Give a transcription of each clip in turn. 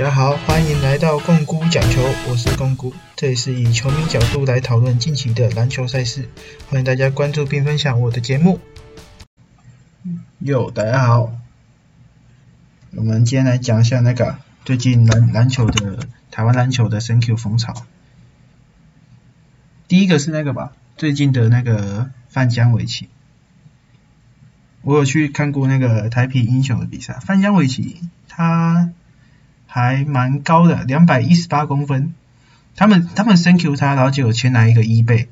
大家好，欢迎来到共估讲球，我是共估，这里是以球迷角度来讨论近期的篮球赛事，欢迎大家关注并分享我的节目。哟，大家好，我们今天来讲一下那个最近篮篮球的台湾篮球的 Thank you 风潮。第一个是那个吧，最近的那个范江围棋，我有去看过那个台皮英雄的比赛，范江围棋他还蛮高的，两百一十八公分。他们他们 Thank you 他，然后就有签来一个一倍，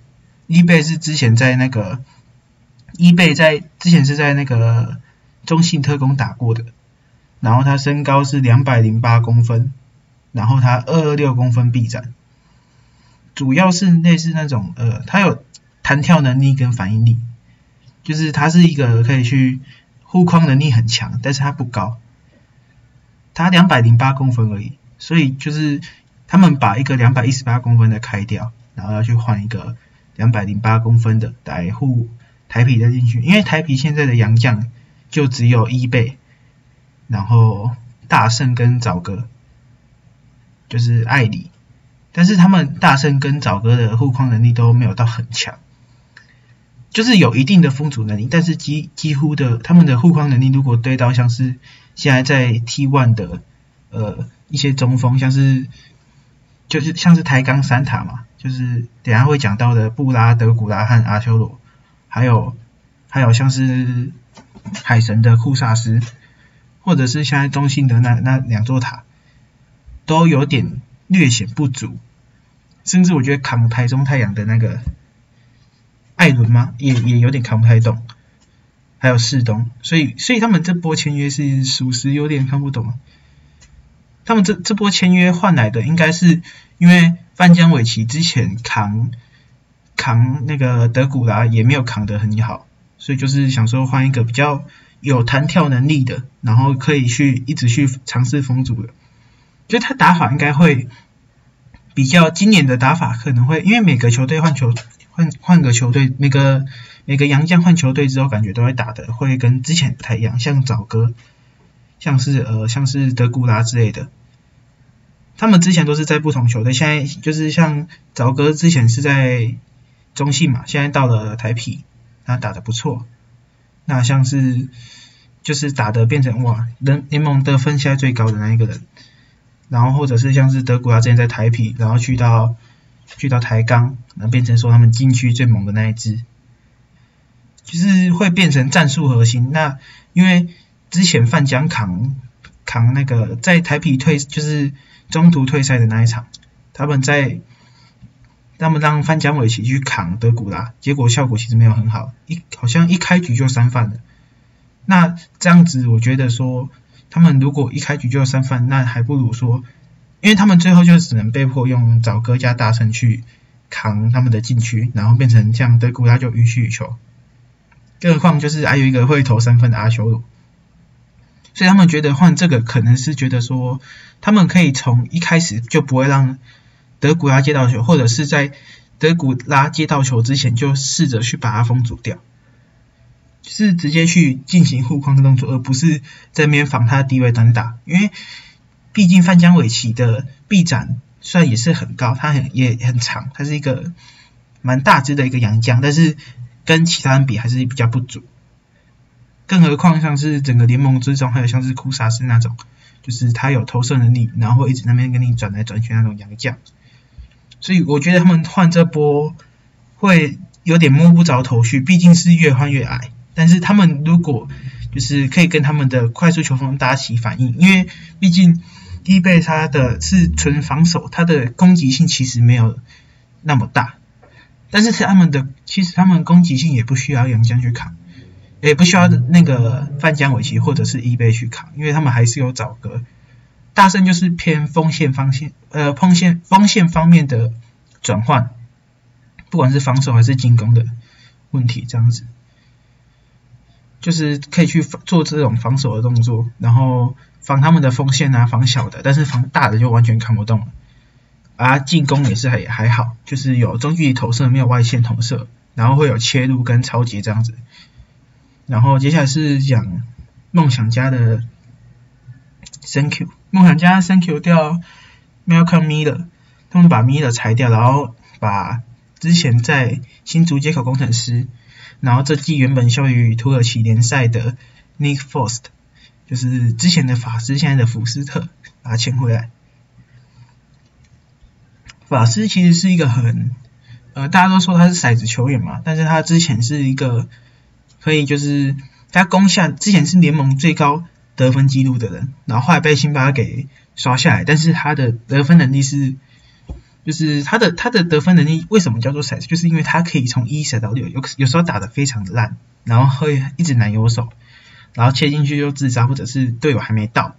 一倍是之前在那个一倍在之前是在那个中信特工打过的，然后他身高是两百零八公分，然后他二二六公分臂展。主要是类似那种呃，他有弹跳能力跟反应力，就是他是一个可以去护框能力很强，但是他不高，他两百零八公分而已，所以就是他们把一个两百一十八公分的开掉，然后要去换一个两百零八公分的来护台皮的进去，因为台皮现在的洋将就只有一倍，然后大圣跟早哥就是艾里。但是他们大圣跟早哥的护框能力都没有到很强，就是有一定的封阻能力，但是几几乎的他们的护框能力，如果对到像是现在在 T one 的呃一些中锋，像是就是像是台钢三塔嘛，就是等下会讲到的布拉德古拉和阿修罗，还有还有像是海神的库萨斯，或者是现在中信的那那两座塔，都有点略显不足。甚至我觉得扛台中太阳的那个艾伦吗，也也有点扛不太动，还有世东，所以所以他们这波签约是属实有点看不懂。他们这这波签约换来的，应该是因为范江伟奇之前扛扛那个德古拉也没有扛得很好，所以就是想说换一个比较有弹跳能力的，然后可以去一直去尝试封阻的，就他打法应该会。比较今年的打法可能会，因为每个球队换球换换个球队，每个每个洋将换球队之后，感觉都会打的会跟之前不太一样。像早哥，像是呃像是德古拉之类的，他们之前都是在不同球队，现在就是像早哥之前是在中信嘛，现在到了台皮，他打的不错。那像是就是打的变成哇，联联盟得分现在最高的那一个人。然后或者是像是德古拉之前在台皮，然后去到去到台钢，然后变成说他们禁区最猛的那一支，就是会变成战术核心。那因为之前范江扛扛那个在台皮退，就是中途退赛的那一场，他们在他们让范江伟奇去扛德古拉，结果效果其实没有很好，一好像一开局就三犯了。那这样子我觉得说。他们如果一开局就三犯，那还不如说，因为他们最后就只能被迫用找哥加大神去扛他们的禁区，然后变成这样德古拉就予取予求。更何况就是还有一个会投三分的阿修罗，所以他们觉得换这个可能是觉得说，他们可以从一开始就不会让德古拉接到球，或者是在德古拉接到球之前就试着去把它封阻掉。是直接去进行护框的动作，而不是在那边防他的低位单打。因为毕竟范江伟奇的臂展虽然也是很高，他很也很长，他是一个蛮大只的一个洋将，但是跟其他人比还是比较不足。更何况像是整个联盟之中，还有像是库萨斯那种，就是他有投射能力，然后一直那边跟你转来转去那种洋将。所以我觉得他们换这波会有点摸不着头绪，毕竟是越换越矮。但是他们如果就是可以跟他们的快速球风搭起反应，因为毕竟伊贝他的是纯防守，他的攻击性其实没有那么大。但是他们的其实他们攻击性也不需要杨江去扛，也不需要那个范江伟奇或者是伊贝去扛，因为他们还是有找个大圣就是偏锋线方线呃锋线锋线方面的转换，不管是防守还是进攻的问题这样子。就是可以去做这种防守的动作，然后防他们的锋线啊，防小的，但是防大的就完全看不动了。啊，进攻也是还还好，就是有中距离投射，没有外线投射，然后会有切入跟超级这样子。然后接下来是讲梦想家的 Thank you，梦想家 Thank you 掉 Malcolm Miller，他们把 Miller 裁掉，然后把之前在新竹接口工程师，然后这季原本效力于土耳其联赛的 Nick Forst，就是之前的法师，现在的福斯特，把他签回来。法师其实是一个很，呃，大家都说他是骰子球员嘛，但是他之前是一个可以就是他攻下之前是联盟最高得分记录的人，然后后来被辛巴给刷下来，但是他的得分能力是，就是他的他的得分能力为什么叫做骰子，就是因为他可以从一骰到六，有有时候打的非常的烂，然后会一直难有手，然后切进去又自杀，或者是队友还没到，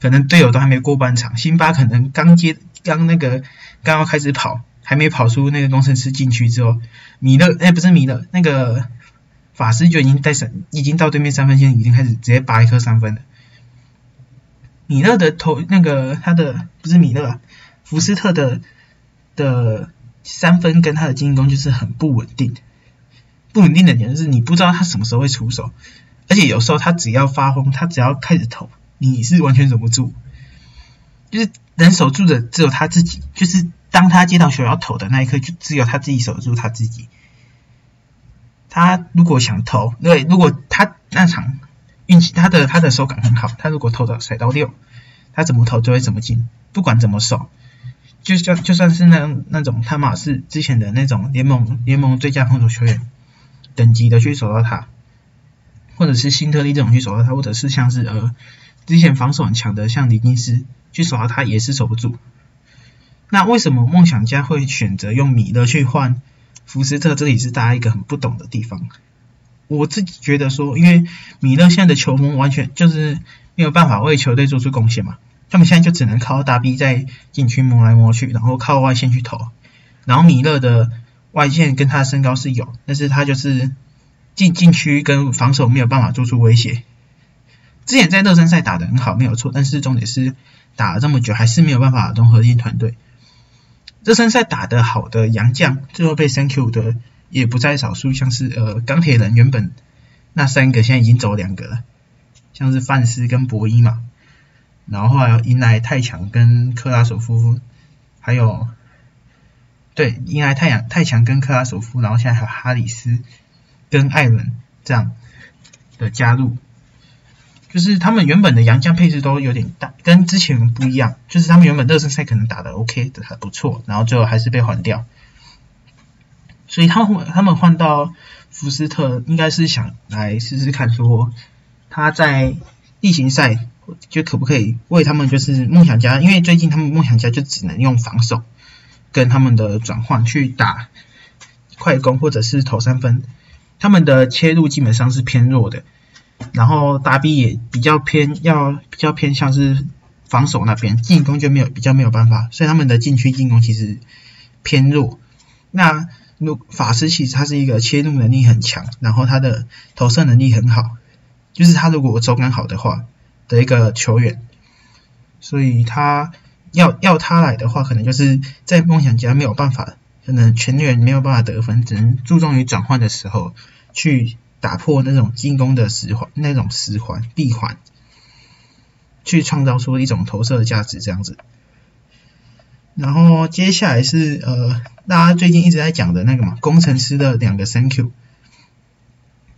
可能队友都还没过半场，辛巴可能刚接刚那个。刚要开始跑，还没跑出那个工程师禁区之后，米勒哎不是米勒，那个法师就已经带闪，已经到对面三分线，已经开始直接拔一颗三分了。米勒的投那个他的不是米勒，福斯特的的三分跟他的进攻就是很不稳定，不稳定的点就是你不知道他什么时候会出手，而且有时候他只要发疯，他只要开始投，你是完全守不住，就是。能守住的只有他自己，就是当他接到球要投的那一刻，就只有他自己守住他自己。他如果想投，对，如果他那场运气，他的他的手感很好，他如果投到甩到六，他怎么投就会怎么进，不管怎么守，就算就算是那那种他马是之前的那种联盟联盟最佳防守球员等级的去守到他，或者是新特利这种去守到他，或者是像是呃之前防守很强的像李金斯。去守到他也是守不住。那为什么梦想家会选择用米勒去换福斯特？这里是大家一个很不懂的地方。我自己觉得说，因为米勒现在的球风完全就是没有办法为球队做出贡献嘛，他们现在就只能靠大 B 在禁区摸来摸去，然后靠外线去投。然后米勒的外线跟他的身高是有，但是他就是进禁区跟防守没有办法做出威胁。之前在热身赛打的很好，没有错，但是重点是。打了这么久还是没有办法融合进团队。热身赛打得好的洋将，最后被 Thank you 的也不在少数，像是呃钢铁人原本那三个现在已经走两个了，像是范斯跟博伊嘛，然后后来迎来太强跟克拉索夫，还有对迎来太阳太强跟克拉索夫，然后现在还有哈里斯跟艾伦这样的加入。就是他们原本的洋将配置都有点大，跟之前不一样。就是他们原本热身赛可能打的 OK 的还不错，然后最后还是被换掉。所以他们他们换到福斯特，应该是想来试试看，说他在例行赛就可不可以为他们就是梦想家，因为最近他们梦想家就只能用防守跟他们的转换去打快攻或者是投三分，他们的切入基本上是偏弱的。然后达比也比较偏，要比较偏向是防守那边，进攻就没有比较没有办法，所以他们的禁区进攻其实偏弱。那如法师其实他是一个切入能力很强，然后他的投射能力很好，就是他如果手感好的话的一个球员，所以他要要他来的话，可能就是在梦想家没有办法，可能全员没有办法得分，只能注重于转换的时候去。打破那种进攻的死环，那种死环闭环，去创造出一种投射的价值，这样子。然后接下来是呃，大家最近一直在讲的那个嘛，工程师的两个 Thank you。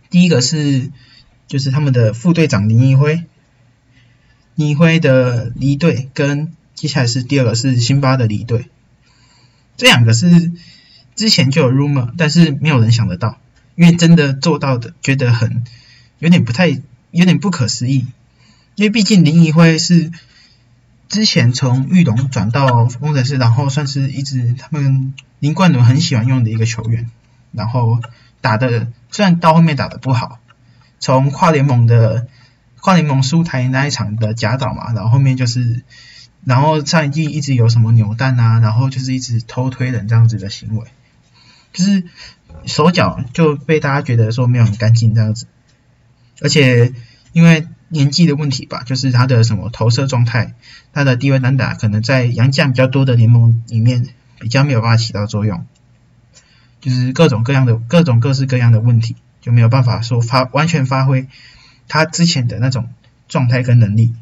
第一个是就是他们的副队长林一辉，林一辉的离队，跟接下来是第二个是辛巴的离队。这两个是之前就有 rumor，但是没有人想得到。因为真的做到的，觉得很有点不太，有点不可思议。因为毕竟林怡辉是之前从玉龙转到工程师，然后算是一直他们林冠伦很喜欢用的一个球员。然后打的虽然到后面打的不好，从跨联盟的跨联盟输台那一场的假倒嘛，然后后面就是，然后上一季一直有什么扭蛋啊，然后就是一直偷推人这样子的行为，就是。手脚就被大家觉得说没有很干净这样子，而且因为年纪的问题吧，就是他的什么投射状态，他的低位单打可能在洋将比较多的联盟里面比较没有办法起到作用，就是各种各样的各种各式各样的问题就没有办法说发完全发挥他之前的那种状态跟能力，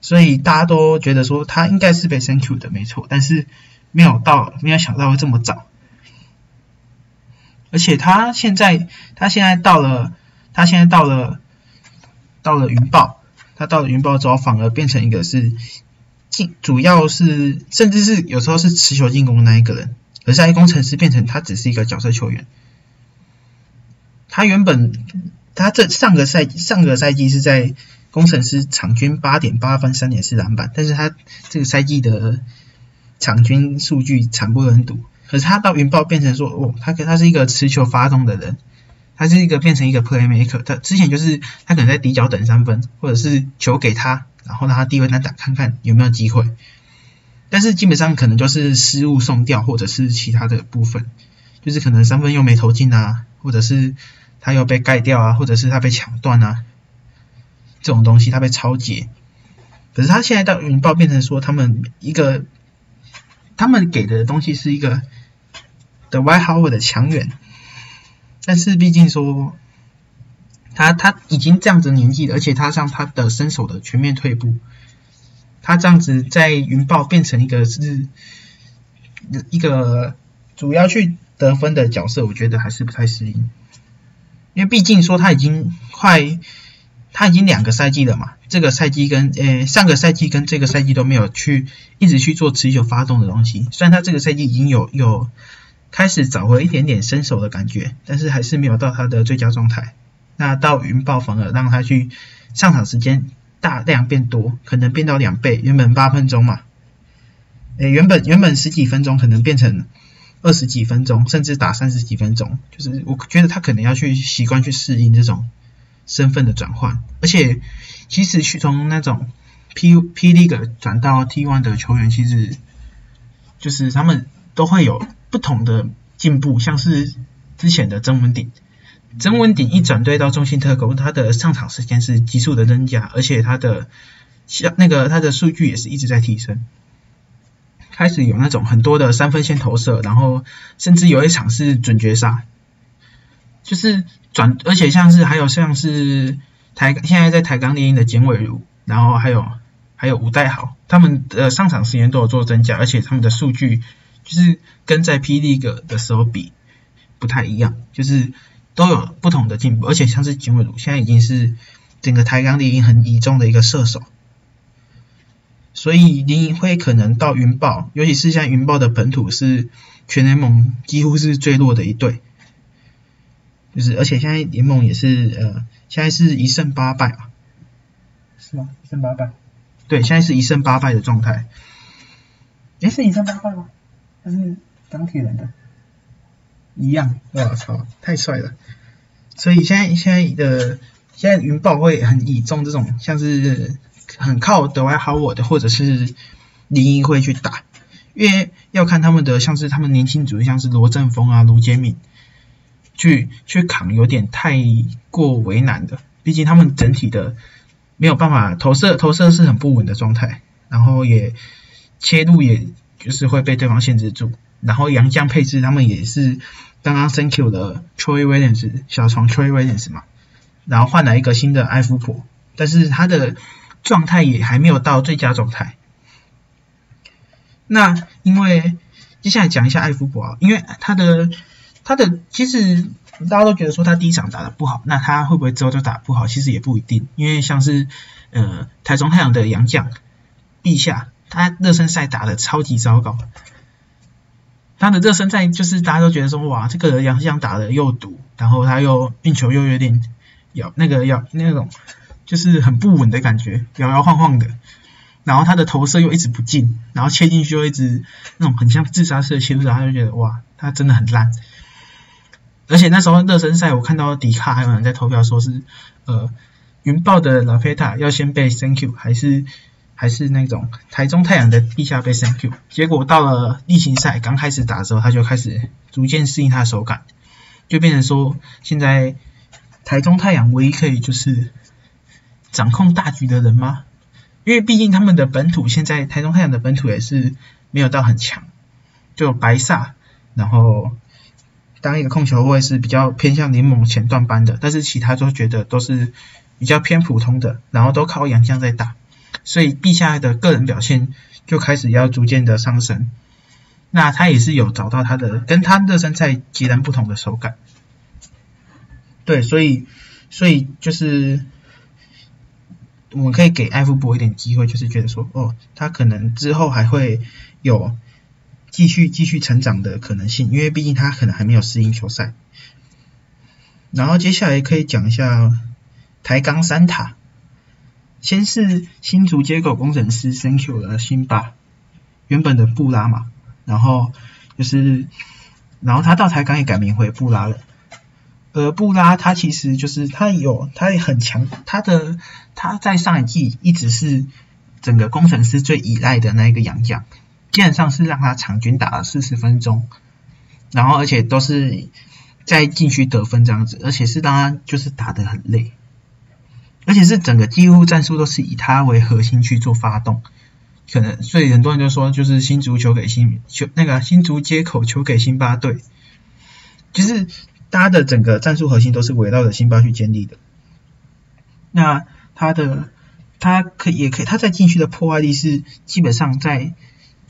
所以大家都觉得说他应该是被 Thank you 的，没错，但是没有到，没有想到会这么早。而且他现在，他现在到了，他现在到了，到了云豹，他到了云豹之后，反而变成一个是进，主要是甚至是有时候是持球进攻的那一个人，而在工程师变成他只是一个角色球员。他原本他这上个赛上个赛季是在工程师场均八点八分三点四篮板，但是他这个赛季的场均数据惨不忍睹。可是他到云豹变成说，哦，他可他是一个持球发动的人，他是一个变成一个 playmaker。他之前就是他可能在底角等三分，或者是球给他，然后让他低位单打看看有没有机会。但是基本上可能就是失误送掉，或者是其他的部分，就是可能三分又没投进啊，或者是他又被盖掉啊，或者是他被抢断啊，这种东西他被超解。可是他现在到云豹变成说，他们一个他们给的东西是一个。的 Y Howard 的强援，但是毕竟说他他已经这样子年纪了，而且他像他的身手的全面退步，他这样子在云豹变成一个是一个主要去得分的角色，我觉得还是不太适应，因为毕竟说他已经快他已经两个赛季了嘛，这个赛季跟呃上个赛季跟这个赛季都没有去一直去做持久发动的东西，虽然他这个赛季已经有有。开始找回一点点身手的感觉，但是还是没有到他的最佳状态。那到云豹反而让他去上场时间大量变多，可能变到两倍，原本八分钟嘛，诶，原本原本十几分钟可能变成二十几分钟，甚至打三十几分钟。就是我觉得他可能要去习惯去适应这种身份的转换，而且其实去从那种 P P League 转到 T One 的球员，其实就是他们都会有。不同的进步，像是之前的曾文鼎，曾文鼎一转队到中信特工，他的上场时间是急速的增加，而且他的像那个他的数据也是一直在提升，开始有那种很多的三分线投射，然后甚至有一场是准绝杀，就是转，而且像是还有像是台现在在台钢猎鹰的简伟如，然后还有还有吴代豪，他们的上场时间都有做增加，而且他们的数据。就是跟在霹雳个的时候比不太一样，就是都有不同的进步，而且像是金伟儒现在已经是整个台钢猎鹰很倚重的一个射手，所以林鹰会可能到云豹，尤其是像云豹的本土是全联盟几乎是最弱的一队，就是而且现在联盟也是呃现在是一胜八败嘛，是吗？一胜八败？对，现在是一胜八败的状态，诶，是一胜八败吗？他是钢铁人的，一样，我操，太帅了！所以现在现在的现在云豹会很倚重这种像是很靠德怀豪沃的或者是林毅会去打，因为要看他们的像是他们年轻组像是罗振峰啊、卢杰敏去去扛，有点太过为难的。毕竟他们整体的没有办法投射，投射是很不稳的状态，然后也切入也。就是会被对方限制住，然后杨将配置他们也是刚刚 Thank you 的 Troy Williams 小床 Troy Williams 嘛，然后换来一个新的艾夫普，但是他的状态也还没有到最佳状态。那因为接下来讲一下艾夫普啊，因为他的他的其实大家都觉得说他第一场打的不好，那他会不会之后就打不好？其实也不一定，因为像是呃台中太阳的杨将陛下。他热身赛打的超级糟糕，他的热身赛就是大家都觉得说哇，这个杨将打的又堵，然后他又运球又有点摇那个摇那种就是很不稳的感觉，摇摇晃晃的，然后他的投射又一直不进，然后切进去又一直那种很像自杀式的切入，他就觉得哇，他真的很烂。而且那时候热身赛我看到迪卡还有人在投票说是呃云豹的拉菲塔要先被 Thank you 还是？还是那种台中太阳的地下被 Thank you，结果到了例行赛刚开始打的时候，他就开始逐渐适应他的手感，就变成说现在台中太阳唯一可以就是掌控大局的人吗？因为毕竟他们的本土现在台中太阳的本土也是没有到很强，就白萨，然后当一个控球位是比较偏向联盟前段班的，但是其他都觉得都是比较偏普通的，然后都靠杨将在打。所以陛下的个人表现就开始要逐渐的上升。那他也是有找到他的跟他热身赛截然不同的手感。对，所以所以就是我们可以给艾夫伯一点机会，就是觉得说，哦，他可能之后还会有继续继续成长的可能性，因为毕竟他可能还没有适应球赛。然后接下来可以讲一下台钢三塔，先是新竹接口工程师 Thank you 的辛巴，原本的布拉嘛，然后就是然后他到台钢也改名回布拉了。呃，布拉他其实就是他有他也很强，他的他在上一季一直是整个工程师最依赖的那一个洋将，基本上是让他场均打了四十分钟，然后而且都是。在禁区得分这样子，而且是让他就是打得很累，而且是整个几乎战术都是以他为核心去做发动，可能所以很多人就说就是新足球给新球那个新足接口球给辛巴队，就是他的整个战术核心都是围绕着辛巴去建立的。那他的他可也可以他在禁区的破坏力是基本上在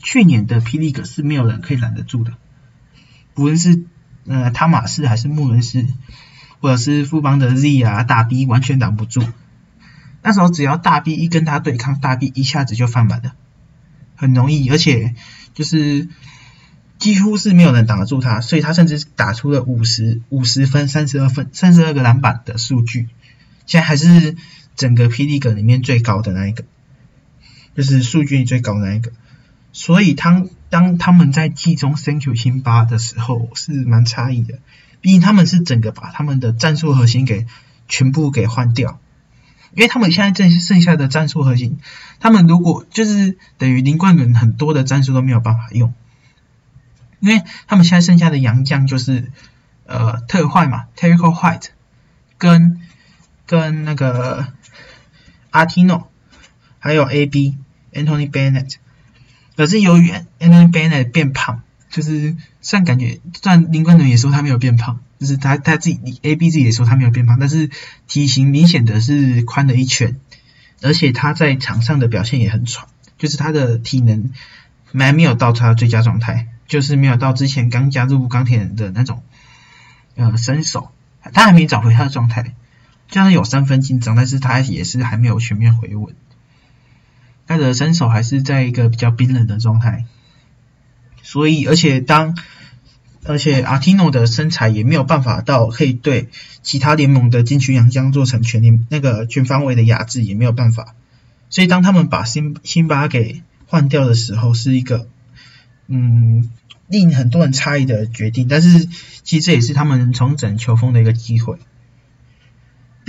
去年的霹雳格是没有人可以拦得住的，无论是。呃，汤马士还是穆伦斯，或者是富邦的 Z 啊，大 B 完全挡不住。那时候只要大 B 一跟他对抗，大 B 一下子就翻板了，很容易，而且就是几乎是没有人挡得住他，所以他甚至打出了五十五十分、三十二分、三十二个篮板的数据，现在还是整个霹雳格里面最高的那一个，就是数据最高那一个。所以当当他们在季中 Thank you 辛巴的时候是蛮诧异的，毕竟他们是整个把他们的战术核心给全部给换掉，因为他们现在剩剩下的战术核心，他们如果就是等于林冠伦很多的战术都没有办法用，因为他们现在剩下的洋将就是呃特坏嘛 t e r r y White 跟跟那个阿 Tino 还有 AB Anthony Bennett。可是由于 NBN 的变胖，就是虽然感觉，虽然林冠伦也说他没有变胖，就是他他自己 A B 自己也说他没有变胖，但是体型明显的是宽了一圈，而且他在场上的表现也很喘，就是他的体能还没有到他的最佳状态，就是没有到之前刚加入钢铁人的那种呃身手，他还没找回他的状态，虽然有三分紧张，但是他也是还没有全面回稳。他的身手还是在一个比较冰冷的状态，所以而且当而且阿提诺的身材也没有办法到可以对其他联盟的禁区洋将做成全联那个全方位的压制也没有办法，所以当他们把辛辛巴给换掉的时候，是一个嗯令很多人诧异的决定，但是其实这也是他们重整球风的一个机会。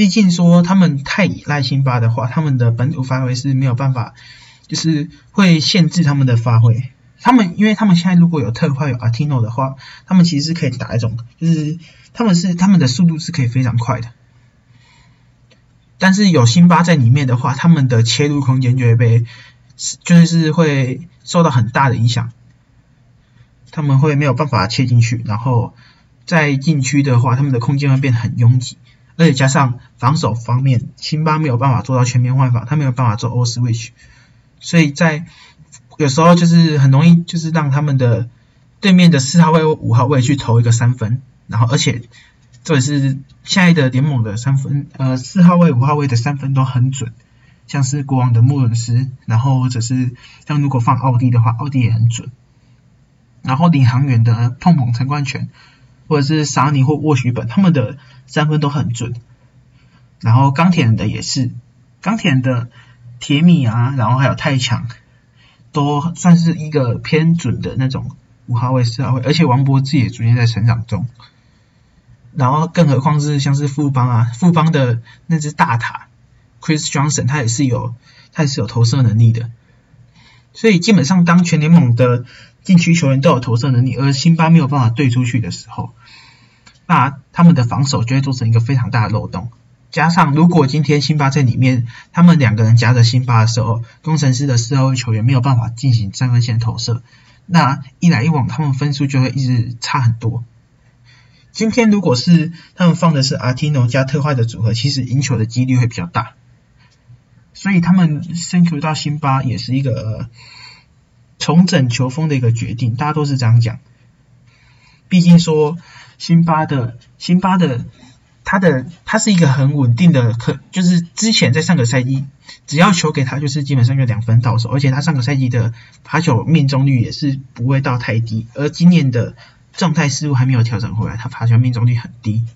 毕竟说他们太依赖辛巴的话，他们的本土发挥是没有办法，就是会限制他们的发挥。他们因为他们现在如果有特快有阿提诺的话，他们其实是可以打一种，就是他们是他们的速度是可以非常快的。但是有辛巴在里面的话，他们的切入空间就会被，就是会受到很大的影响。他们会没有办法切进去，然后在禁区的话，他们的空间会变得很拥挤。而且加上防守方面，辛巴没有办法做到全面换防，他没有办法做 all switch，所以在有时候就是很容易就是让他们的对面的四号位、五号位去投一个三分，然后而且这也是现在的联盟的三分，呃四号位、五号位的三分都很准，像是国王的穆伦斯，然后或者是像如果放奥迪的话，奥迪也很准，然后领航员的碰碰陈冠权。或者是沙尼或沃许本，他们的三分都很准。然后钢铁人的也是，钢铁人的铁米啊，然后还有太强，都算是一个偏准的那种五号位、四号位。而且王博志也逐渐在成长中。然后更何况是像是富邦啊，富邦的那只大塔 Chris Johnson，他也是有他也是有投射能力的。所以基本上当全联盟的禁区球员都有投射能力，而辛巴没有办法对出去的时候，那他们的防守就会做成一个非常大的漏洞。加上如果今天辛巴在里面，他们两个人夹着辛巴的时候，工程师的四号位球员没有办法进行三分线投射，那一来一往，他们分数就会一直差很多。今天如果是他们放的是阿提诺加特坏的组合，其实赢球的几率会比较大。所以他们升球到辛巴也是一个重整球风的一个决定，大家都是这样讲。毕竟说辛巴的辛巴的他的他是一个很稳定的，可就是之前在上个赛季，只要球给他就是基本上就两分到手，而且他上个赛季的罚球命中率也是不会到太低，而今年的状态似乎还没有调整回来，他罚球命中率很低，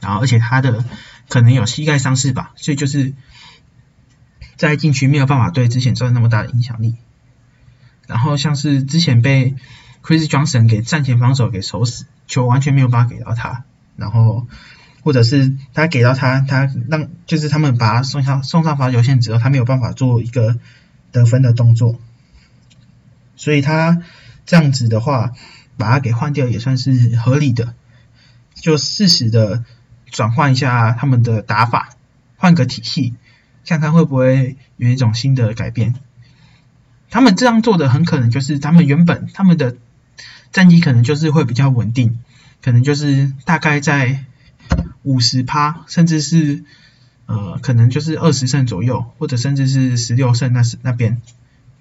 然后而且他的可能有膝盖伤势吧，所以就是在禁区没有办法对之前造成那么大的影响力，然后像是之前被 Chris Johnson 给战前防守给守死，球完全没有办法给到他，然后。或者是他给到他，他让就是他们把他送上送上罚球线之后，他没有办法做一个得分的动作，所以他这样子的话，把他给换掉也算是合理的，就适时的转换一下他们的打法，换个体系，看看会不会有一种新的改变。他们这样做的很可能就是他们原本他们的战绩可能就是会比较稳定，可能就是大概在。五十趴，甚至是呃，可能就是二十胜左右，或者甚至是十六胜那是那边，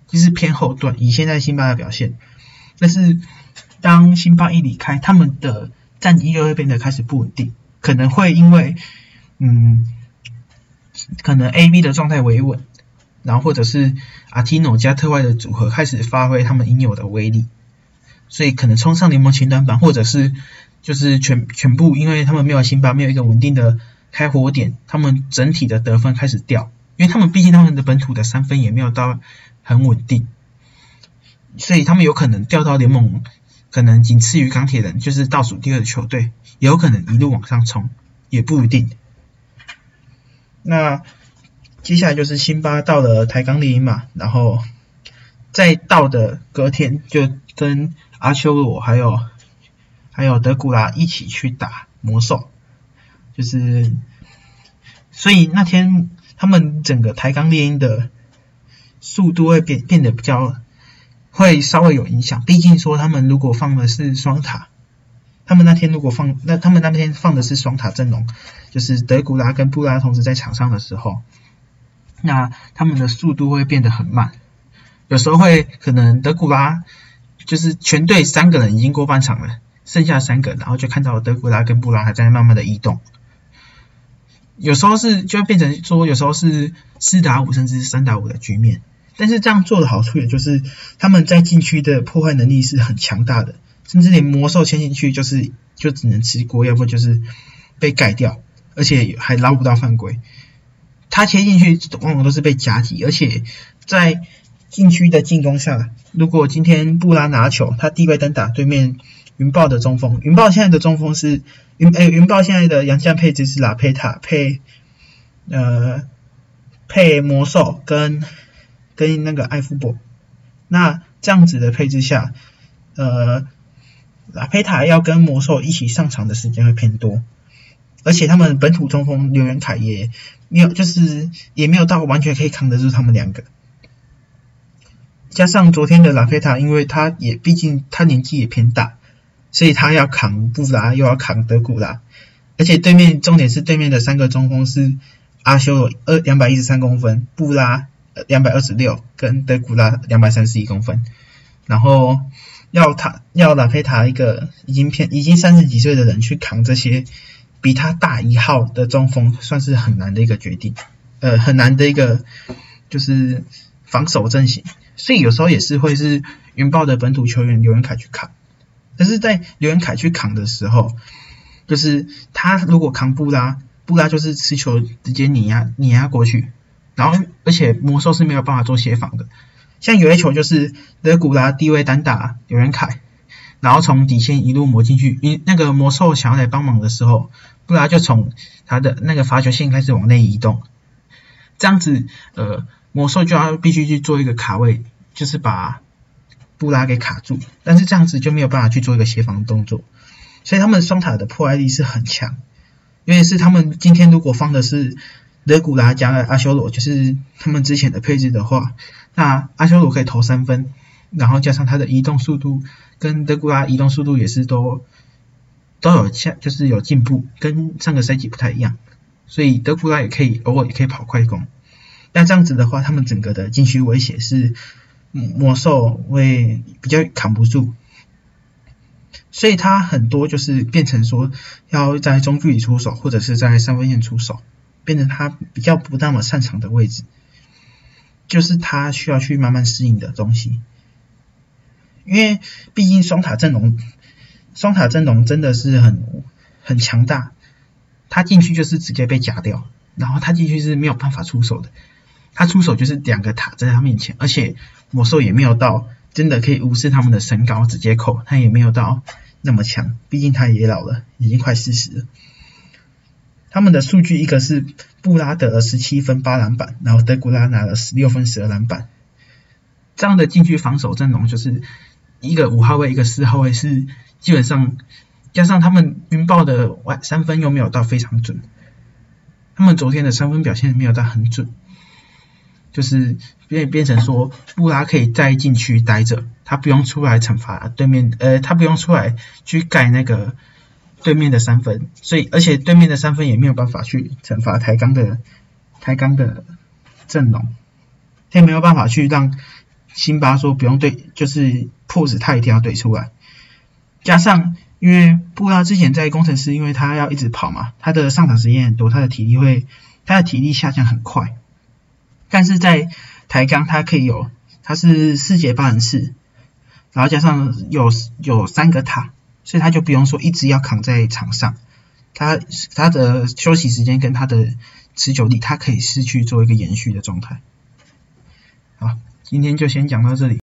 就是偏后段。以现在辛巴的表现，但是当辛巴一离开，他们的战绩又会变得开始不稳定，可能会因为嗯，可能 A B 的状态维稳，然后或者是阿提诺加特外的组合开始发挥他们应有的威力，所以可能冲上联盟前端板，或者是。就是全全部，因为他们没有辛巴，没有一个稳定的开火点，他们整体的得分开始掉，因为他们毕竟他们的本土的三分也没有到很稳定，所以他们有可能掉到联盟可能仅次于钢铁人，就是倒数第二的球队，也有可能一路往上冲，也不一定。那接下来就是辛巴到了台钢猎鹰嘛，然后再到的隔天就跟阿修罗还有。还有德古拉一起去打魔兽，就是，所以那天他们整个抬杠猎鹰的速度会变变得比较，会稍微有影响。毕竟说他们如果放的是双塔，他们那天如果放那他们那天放的是双塔阵容，就是德古拉跟布拉同时在场上的时候，那他们的速度会变得很慢，有时候会可能德古拉就是全队三个人已经过半场了。剩下三个，然后就看到德古拉跟布拉还在慢慢的移动。有时候是就会变成说，有时候是四打五甚至三打五的局面。但是这样做的好处也就是他们在禁区的破坏能力是很强大的，甚至连魔兽牵进去就是就只能吃锅，要不就是被盖掉，而且还捞不到犯规。他切进去往往都是被夹击，而且在禁区的进攻下，如果今天布拉拿球，他低位单打对面。云豹的中锋，云豹现在的中锋是云诶，云豹现在的洋将配置是拉佩塔配呃配魔兽跟跟那个艾夫伯，那这样子的配置下，呃拉佩塔要跟魔兽一起上场的时间会偏多，而且他们本土中锋刘元凯也没有，就是也没有到完全可以扛得住他们两个，加上昨天的拉菲塔，因为他也毕竟他年纪也偏大。所以他要扛布拉，又要扛德古拉，而且对面重点是对面的三个中锋是阿修罗二两百一十三公分，布拉两百二十六，跟德古拉两百三十一公分，然后要他要拉菲塔一个已经偏已经三十几岁的人去扛这些比他大一号的中锋，算是很难的一个决定，呃，很难的一个就是防守阵型，所以有时候也是会是云豹的本土球员刘元凯去扛。但是在刘元凯去扛的时候，就是他如果扛布拉，布拉就是持球直接碾压碾压过去，然后而且魔兽是没有办法做协防的。像有些球就是德古拉低位单打刘元凯，然后从底线一路磨进去，因那个魔兽想要来帮忙的时候，布拉就从他的那个罚球线开始往内移动，这样子呃魔兽就要必须去做一个卡位，就是把。布拉给卡住，但是这样子就没有办法去做一个协防动作，所以他们双塔的破坏力是很强，尤其是他们今天如果放的是德古拉加了阿修罗，就是他们之前的配置的话，那阿修罗可以投三分，然后加上他的移动速度跟德古拉移动速度也是都都有下，就是有进步，跟上个赛季不太一样，所以德古拉也可以偶尔也可以跑快攻，那这样子的话，他们整个的禁区威胁是魔兽会比较扛不住，所以他很多就是变成说要在中距离出手，或者是在三分线出手，变成他比较不那么擅长的位置，就是他需要去慢慢适应的东西。因为毕竟双塔阵容，双塔阵容真的是很很强大，他进去就是直接被夹掉，然后他进去是没有办法出手的。他出手就是两个塔在他面前，而且魔兽也没有到真的可以无视他们的身高直接扣，他也没有到那么强，毕竟他也老了，已经快四十了。他们的数据一个是布拉德十七分八篮板，然后德古拉拿了十六分十二篮板，这样的禁区防守阵容就是一个五号位一个四号位是基本上加上他们云豹的外三分又没有到非常准，他们昨天的三分表现没有到很准。就是变变成说，布拉可以在禁区待着，他不用出来惩罚对面，呃，他不用出来去盖那个对面的三分，所以而且对面的三分也没有办法去惩罚台钢的台钢的阵容，他也没有办法去让辛巴说不用对，就是迫使他一定要对出来，加上因为布拉之前在工程师，因为他要一直跑嘛，他的上场时间很多，他的体力会，他的体力下降很快。但是在台钢，它可以有，它是四节八人式，然后加上有有三个塔，所以它就不用说一直要扛在场上，它它的休息时间跟它的持久力，它可以是去做一个延续的状态。好，今天就先讲到这里。